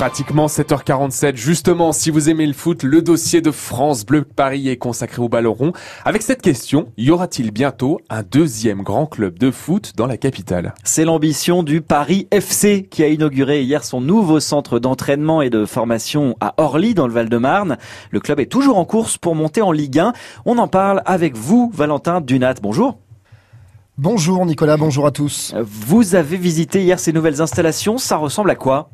Pratiquement 7h47. Justement, si vous aimez le foot, le dossier de France Bleu Paris est consacré au ballon rond. Avec cette question, y aura-t-il bientôt un deuxième grand club de foot dans la capitale? C'est l'ambition du Paris FC qui a inauguré hier son nouveau centre d'entraînement et de formation à Orly dans le Val-de-Marne. Le club est toujours en course pour monter en Ligue 1. On en parle avec vous, Valentin Dunat. Bonjour. Bonjour Nicolas, bonjour à tous. Vous avez visité hier ces nouvelles installations. Ça ressemble à quoi?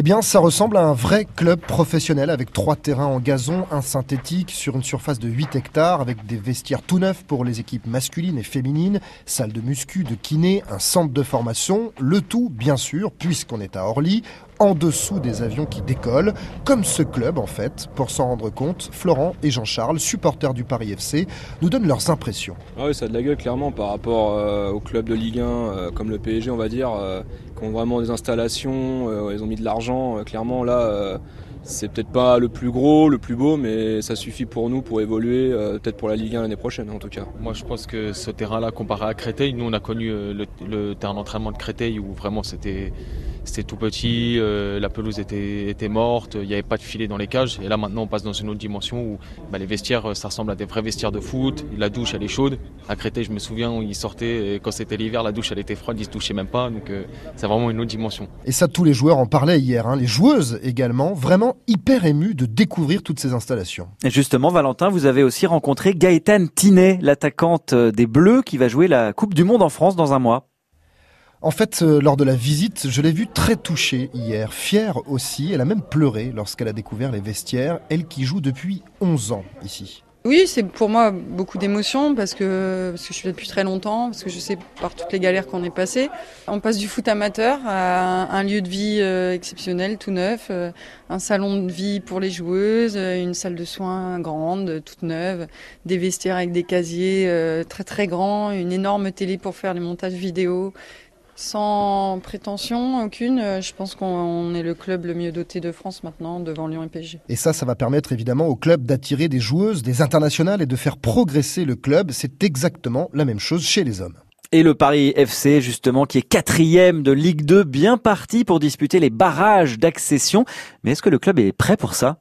Eh bien, ça ressemble à un vrai club professionnel avec trois terrains en gazon, un synthétique sur une surface de 8 hectares avec des vestiaires tout neufs pour les équipes masculines et féminines, salle de muscu, de kiné, un centre de formation, le tout, bien sûr, puisqu'on est à Orly, en dessous des avions qui décollent, comme ce club en fait. Pour s'en rendre compte, Florent et Jean-Charles, supporters du Paris FC, nous donnent leurs impressions. Ah oui, ça a de la gueule clairement par rapport euh, au club de Ligue 1 euh, comme le PSG on va dire, euh, qui ont vraiment des installations, ils ont mis de l'argent, clairement là c'est peut-être pas le plus gros, le plus beau, mais ça suffit pour nous pour évoluer, peut-être pour la Ligue 1 l'année prochaine en tout cas. Moi je pense que ce terrain-là comparé à Créteil, nous on a connu le, le terrain d'entraînement de Créteil où vraiment c'était c'était tout petit, euh, la pelouse était, était morte, il n'y avait pas de filet dans les cages. Et là maintenant on passe dans une autre dimension où bah, les vestiaires, ça ressemble à des vrais vestiaires de foot. La douche elle est chaude. À Créteil je me souviens où ils sortaient, et quand c'était l'hiver la douche elle était froide, ils se touchaient même pas. Donc euh, c'est vraiment une autre dimension. Et ça tous les joueurs en parlaient hier, hein. les joueuses également, vraiment hyper émues de découvrir toutes ces installations. Et justement Valentin, vous avez aussi rencontré Gaëtane Tinet, l'attaquante des Bleus qui va jouer la Coupe du Monde en France dans un mois. En fait, euh, lors de la visite, je l'ai vue très touchée hier, fière aussi. Elle a même pleuré lorsqu'elle a découvert les vestiaires, elle qui joue depuis 11 ans ici. Oui, c'est pour moi beaucoup d'émotions parce que, parce que je suis là depuis très longtemps, parce que je sais par toutes les galères qu'on est passé. On passe du foot amateur à un, lieu de vie euh, exceptionnel, tout neuf, euh, un salon de vie pour les joueuses, une salle de soins grande, toute neuve, des vestiaires avec des casiers très très grands, une énorme télé pour faire les montages vidéo, sans prétention aucune, euh, je pense qu'on est le club le mieux doté de France maintenant devant Lyon et PSG. Et ça, ça va permettre évidemment au club d'attirer des joueuses, des internationales et de faire progresser le club. C'est exactement la même chose chez les hommes. Et le Paris FC, justement, qui est quatrième de Ligue 2, bien parti pour disputer les barrages d'accession. Mais est-ce que le club est prêt pour ça?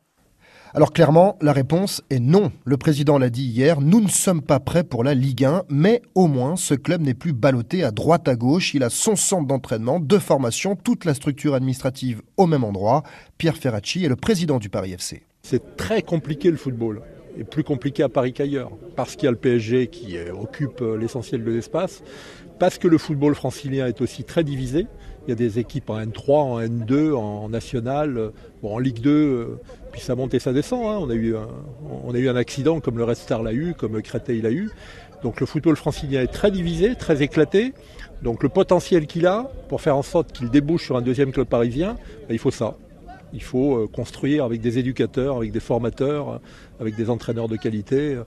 Alors clairement, la réponse est non. Le président l'a dit hier, nous ne sommes pas prêts pour la Ligue 1, mais au moins ce club n'est plus ballotté à droite à gauche. Il a son centre d'entraînement, de formation, toute la structure administrative au même endroit. Pierre Ferracci est le président du Paris FC. C'est très compliqué le football et plus compliqué à Paris qu'ailleurs, parce qu'il y a le PSG qui occupe l'essentiel de l'espace, parce que le football francilien est aussi très divisé. Il y a des équipes en N3, en N2, en national, bon, en Ligue 2, puis ça monte et ça descend. Hein. On, a eu un, on a eu un accident comme le Red Star l'a eu, comme Créteil l'a eu. Donc le football francilien est très divisé, très éclaté. Donc le potentiel qu'il a pour faire en sorte qu'il débouche sur un deuxième club parisien, ben, il faut ça. Il faut euh, construire avec des éducateurs, avec des formateurs, avec des entraîneurs de qualité,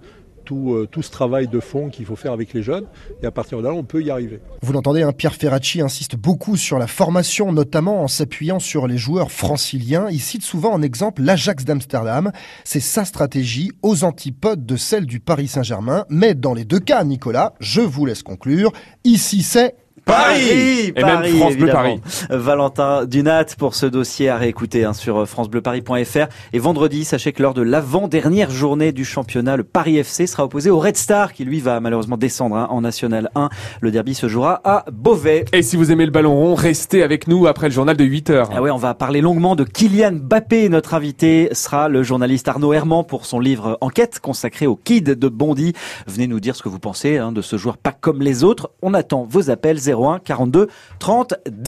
euh, tout, ce travail de fond qu'il faut faire avec les jeunes. Et à partir de là, on peut y arriver. Vous l'entendez, hein, Pierre Ferracci insiste beaucoup sur la formation, notamment en s'appuyant sur les joueurs franciliens. Il cite souvent en exemple l'Ajax d'Amsterdam. C'est sa stratégie aux antipodes de celle du Paris Saint-Germain. Mais dans les deux cas, Nicolas, je vous laisse conclure. Ici, c'est Paris, Et même France Bleu Paris. Valentin Dunat pour ce dossier à réécouter hein, sur francebleuparis.fr. Et vendredi, sachez que lors de l'avant-dernière journée du championnat, le Paris FC sera opposé au Red Star qui lui va malheureusement descendre hein, en National 1. Le derby se jouera à Beauvais. Et si vous aimez le ballon rond, restez avec nous après le journal de 8 heures. Ah ouais, on va parler longuement de Kylian Mbappé. Notre invité sera le journaliste Arnaud Herman pour son livre Enquête consacré au Kid de Bondy. Venez nous dire ce que vous pensez hein, de ce joueur pas comme les autres. On attend vos appels 01 42 30